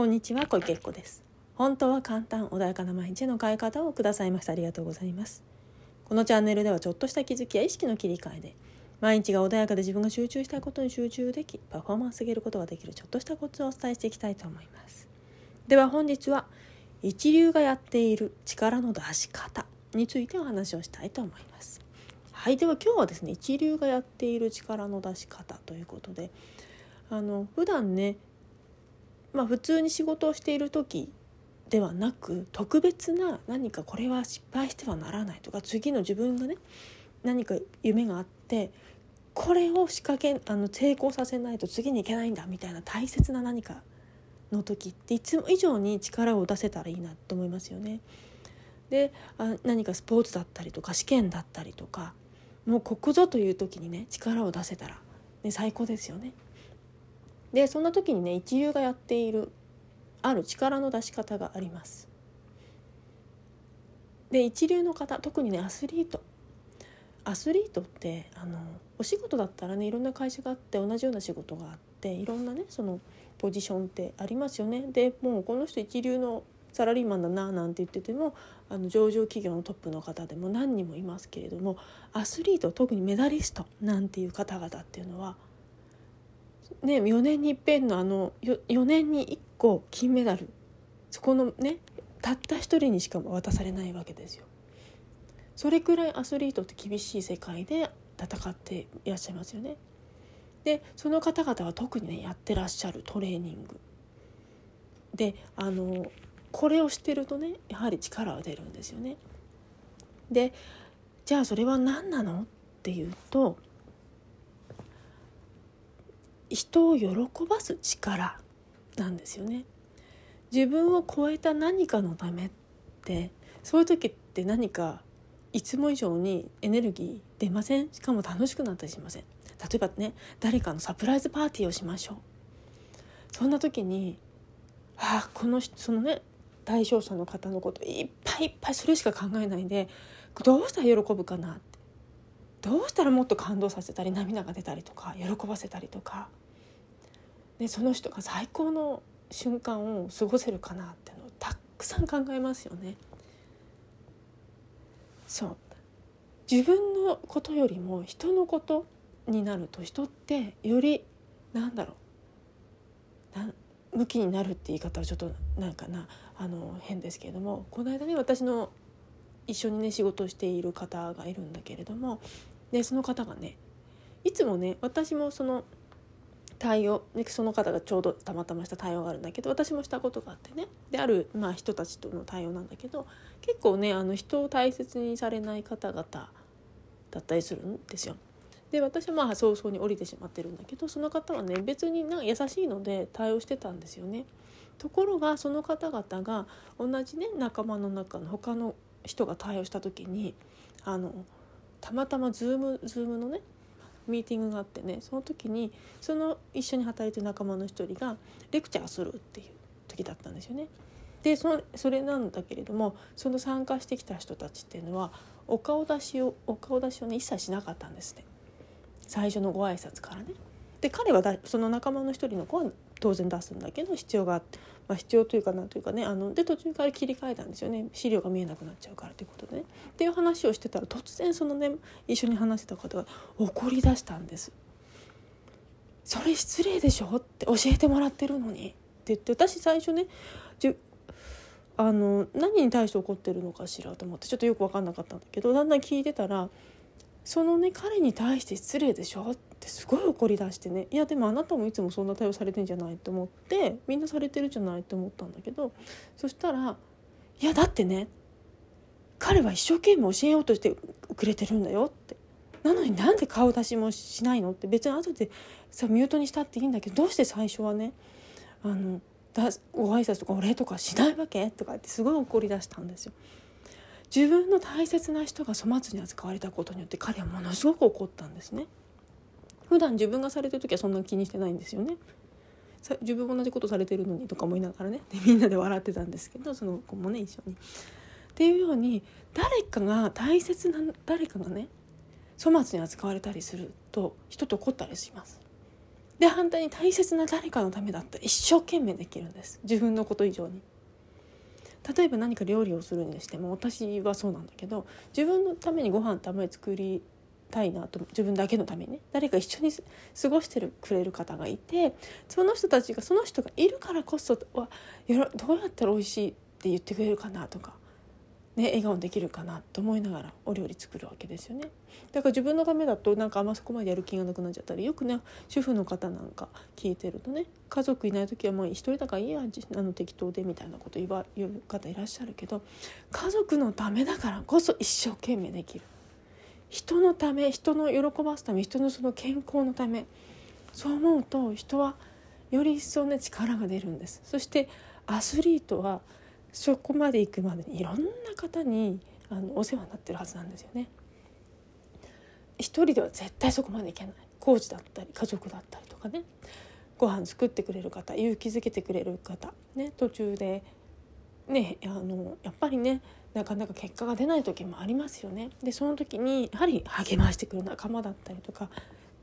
こんにちは小池子です。本当は簡単穏やかな毎日の変え方をくださいました。ありがとうございます。このチャンネルではちょっとした気づきや意識の切り替えで毎日が穏やかで自分が集中したいことに集中できパフォーマンス上げることができるちょっとしたコツをお伝えしていきたいと思います。では本日は一流がやっている力の出し方についてお話をしたいと思います。はいでは今日はですね一流がやっている力の出し方ということであの普段ねまあ普通に仕事をしている時ではなく特別な何かこれは失敗してはならないとか次の自分がね何か夢があってこれを仕掛けあの成功させないと次に行けないんだみたいな大切な何かの時っていつも以上に力を出せたらいいなと思いますよね。であ何かスポーツだったりとか試験だったりとかもうここぞという時にね力を出せたら、ね、最高ですよね。でそんな時にね一流がやっているある力の出し方があります。で一流の方特にねアスリートアスリートってあのお仕事だったらねいろんな会社があって同じような仕事があっていろんなねそのポジションってありますよね。でもうこの人一流のサラリーマンだななんて言っててもあの上場企業のトップの方でも何人もいますけれどもアスリート特にメダリストなんていう方々っていうのはね、4年にいっぺんのあの 4, 4年に1個金メダルそこのねたった一人にしか渡されないわけですよ。それくらいアスリートって厳しい世界で戦っていらっしゃいますよね。でその方々は特にねやってらっしゃるトレーニングであのこれをしてるとねやはり力が出るんですよね。でじゃあそれは何なの？っていうと人を喜ばす力なんですよね。自分を超えた何かのためってそういう時って何かいつも以上にエネルギー出ません？しかも楽しくなったりしません？例えばね誰かのサプライズパーティーをしましょう。そんな時にああこのそのね対象者の方のこといっぱいいっぱいそれしか考えないでどうしたら喜ぶかなって。どうしたらもっと感動させたり涙が出たりとか喜ばせたりとか。でその人が最高の瞬間を過ごせるかなってのをたくさん考えますよね。そう。自分のことよりも人のことになると人ってよりなんだろう。な向きになるって言い方はちょっとなんかな。あの変ですけれども。この間ね私の一緒にね仕事をしている方がいるんだけれどもでその方がねいつもね私もその対応その方がちょうどたまたました対応があるんだけど私もしたことがあってねである、まあ、人たちとの対応なんだけど結構ねあの人を大切にされない方々だったりするんですよ。で私はまあ早々に降りてしまってるんだけどその方はね別になんか優しいので対応してたんですよね。ところがその方々が同じね仲間の中の他の人が対応した時にあのたまたまズームズームのねミーティングがあってねその時にその一緒に働いてる仲間の一人がレクチャーするっていう時だったんですよね。でそのそれなんだけれどもその参加してきた人たちっていうのはお顔出しをお顔出しをね一切しなかったんですね最初のご挨拶からね。で彼はだその仲間の一人の子は当然出すんだけど必要があって、まあ、必要というかなというかねあので途中から切り替えたんですよね資料が見えなくなっちゃうからということでね。っていう話をしてたら突然そのね一緒に話してた方が怒り出したんです。それ失礼でしょって教えてもらってるのにって言って私最初ねじあの何に対して怒ってるのかしらと思ってちょっとよく分かんなかったんだけどだんだん聞いてたらそのね彼に対して失礼でしょってすごい怒り出してねいやでもあなたもいつもそんな対応されてんじゃないと思ってみんなされてるじゃないと思ったんだけどそしたら「いやだってね彼は一生懸命教えようとしてくれてるんだよ」ってなのになんで顔出しもしないのって別に後でさミュートにしたっていいんだけどどうして最初はねあのだご挨拶とかお礼とかしないわけとかってすごい怒り出したんですよ。自分の大切な人が粗末に扱われたことによって彼はものすごく怒ったんですね。普段自分がされてる時はそんな気にしてないんですよね。自分も同じことされてるのにとか思いながらねでみんなで笑ってたんですけどその子もね一緒に。っていうように誰かが大切な誰かがね粗末に扱われたりすると人と怒ったりします。で反対に大切な誰かのためだったら一生懸命できるんです自分のこと以上に。例えば何か料理をするにしても私はそうなんだけど自分のためにご飯たまに作りたいなと自分だけのためにね。誰か一緒に過ごしてるくれる方がいてその人たちがその人がいるからこそはどうやったら美味しいって言ってくれるかなとかね、笑顔できるかなと思いながらお料理作るわけですよね。だから自分のためだとなんかあんまそこまでやる気がなくなっちゃったりよくね主婦の方なんか聞いてるとね家族いない時はもう一人だからいいやあの適当でみたいなこと言わ言う方いらっしゃるけど家族のためだからこそ一生懸命できる。人のため人の喜ばすため人のその健康のためそう思うと人はより一層ね力が出るんです。そしてアスリートはそこまで行くまでにいろんな方にあのお世話になってるはずなんですよね。一人では絶対そこまでいけない。コーチだったり家族だったりとかね。ご飯作ってくれる方勇気づけてくれる方、ね、途中で、ね、あのやっぱりねなかなか結果が出ない時もありますよね。でその時にやはり励ましてくる仲間だったりとか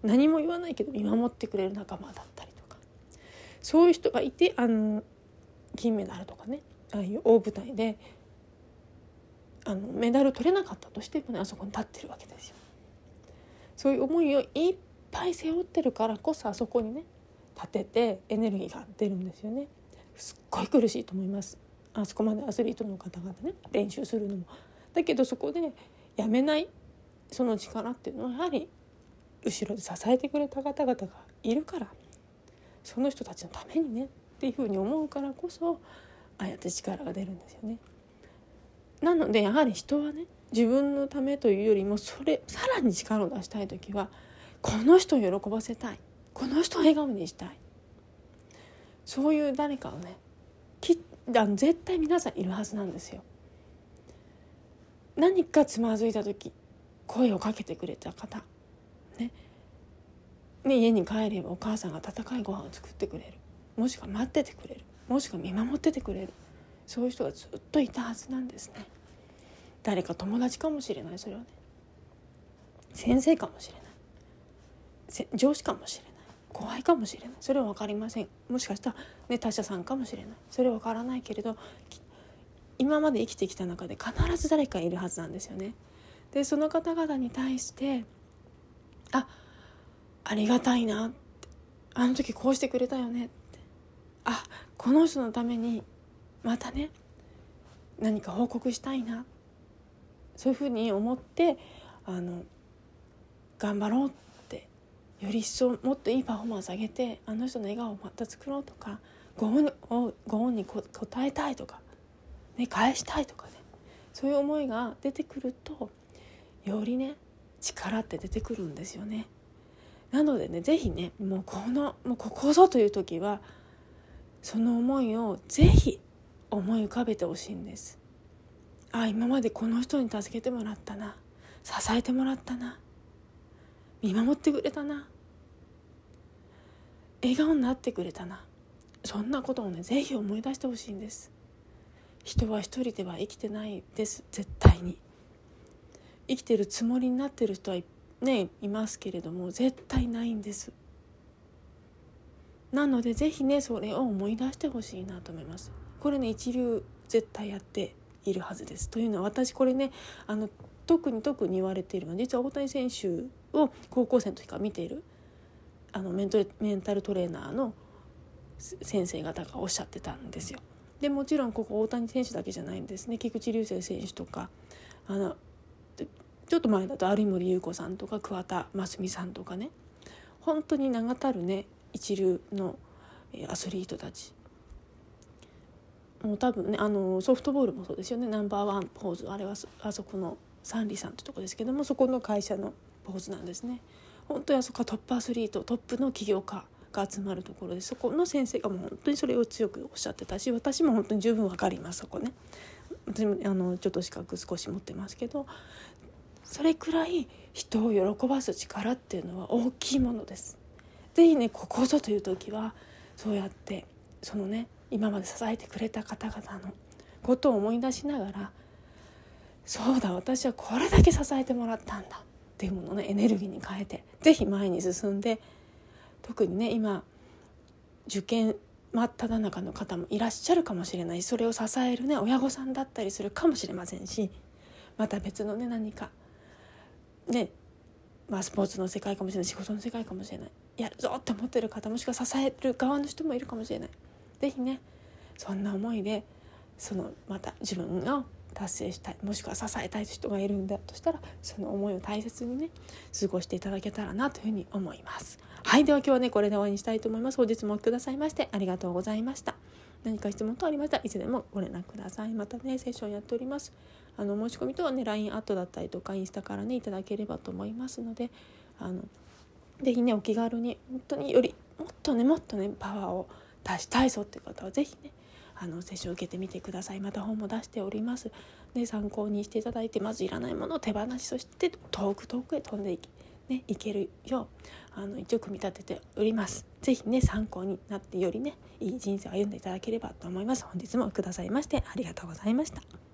何も言わないけど見守ってくれる仲間だったりとかそういう人がいてあの金メダルとかねああいう大舞台であのメダル取れなかったとしてもねあそこに立ってるわけですよ。そういう思いをいっぱい背負ってるからこそあそこにね立ててエネルギーが出るんですよね。すっごい苦しいと思います。あそこまでアスリートの方々ね練習するのも。だけどそこでやめないその力っていうのはやはり後ろで支えてくれた方々がいるからその人たちのためにねっていうふうに思うからこそああやって力が出るんですよね。なのでやはり人はね自分のためというよりもそれさらに力を出したい時はこの人を喜ばせたいこの人を笑顔にしたいそういう誰かをねあの絶対皆さんいるはずなんですよ。何かつまずいた時声をかけてくれた方。ね。ね家に帰ればお母さんが温かいご飯を作ってくれる。もしくは待っててくれる。もしくは見守っててくれる。そういう人がずっといたはずなんですね。誰か友達かもしれないそれはね。先生かもしれない。上司かもしれない。後輩かもしれない。それは分かりません。もしかしたら、ね、他者さんかもしれない。それは分からないけれど今まで生きてきた中で必ず誰かいるはずなんですよね。でその方々に対してあありがたいな。ってあの時こうしてくれたよね。ってあこの人のためにまたね何か報告したいな。そういうふうに思ってあの頑張ろうってより一層もっといいパフォーマンス上げてあの人の笑顔をまた作ろうとかご恩をご恩に応えたいとか、ね、返したいとかねそういう思いが出てくるとよりね力って出てくるんですよね。なのでね是非ねもうこのもうここぞという時はその思いをぜひ思い浮かべてほしいんですあ今までこの人に助けてもらったな支えてもらったな見守ってくれたな。笑顔になってくれたな。そんなことをねぜひ思い出してほしいんです。人は一人では生きてないです。絶対に。生きてるつもりになってる人はねいますけれども絶対ないんです。なのでぜひねそれを思い出してほしいなと思います。これね一流絶対やっているはずです。というのは私これねあの特に特に言われているのは実は大谷選手を高校生の時から見ているあのメントメンタルトレーナーの先生方がおっしゃってたんですよ。でもちろんここ大谷選手だけじゃないんですね。菊池雄星選手とかあのちょっと前だと有森裕子さんとか桑田真澄さんとかね。本当に名がたるね一流のアスリートたち。もう多分ねあのソフトボールもそうですよね。ナンバーワンポーズあれはあそこのサンリさんってとこですけどもそこの会社のポーズなんですね。本当にあそこはトップアスリートトップの起業家が集まるところでそこの先生がもう本当にそれを強くおっしゃってたし私も本当に十分分かりますそこね。私もあのちょっと資格少し持ってますけどそれくらい人を喜ばす力っていうのは大きいものです。是非ねここぞという時はそうやってそのね今まで支えてくれた方々のことを思い出しながらそうだ私はこれだけ支えてもらったんだっていうものをねエネルギーに変えて是非前に進んで特にね今受験真っ只中の方もいらっしゃるかもしれないそれを支えるね親御さんだったりするかもしれませんしまた別のね何かねまあスポーツの世界かもしれない仕事の世界かもしれないやるぞって思ってる方もしくは支える側の人もいるかもしれない。是非ねそんな思いでそのまた自分が達成したいもしくは支えたい人がいるんだとしたらその思いを大切にね過ごしていただけたらなというふうに思います。はいでは今日はねこれで終わりにしたいと思います。本日もお聴きくださいましてありがとうございました。何か質問等ありましたらいつでもご連絡ください。またねセッションやっております。あの申し込みとはね LINE アットだったりとかインスタからねいただければと思いますのであの是非ねお気軽に本当によりもっとねもっとねパワーを出したいぞっていう方は是非ねあの接種を受けてみてくださいまた本も出しておりますで参考にしていただいてまずいらないものを手放しそして遠く遠くへ飛んでいきね、いけるようあの一応組み立てております。是非ね参考になってよりねいい人生を歩んでいただければと思います。本日もくださいましてありがとうございました。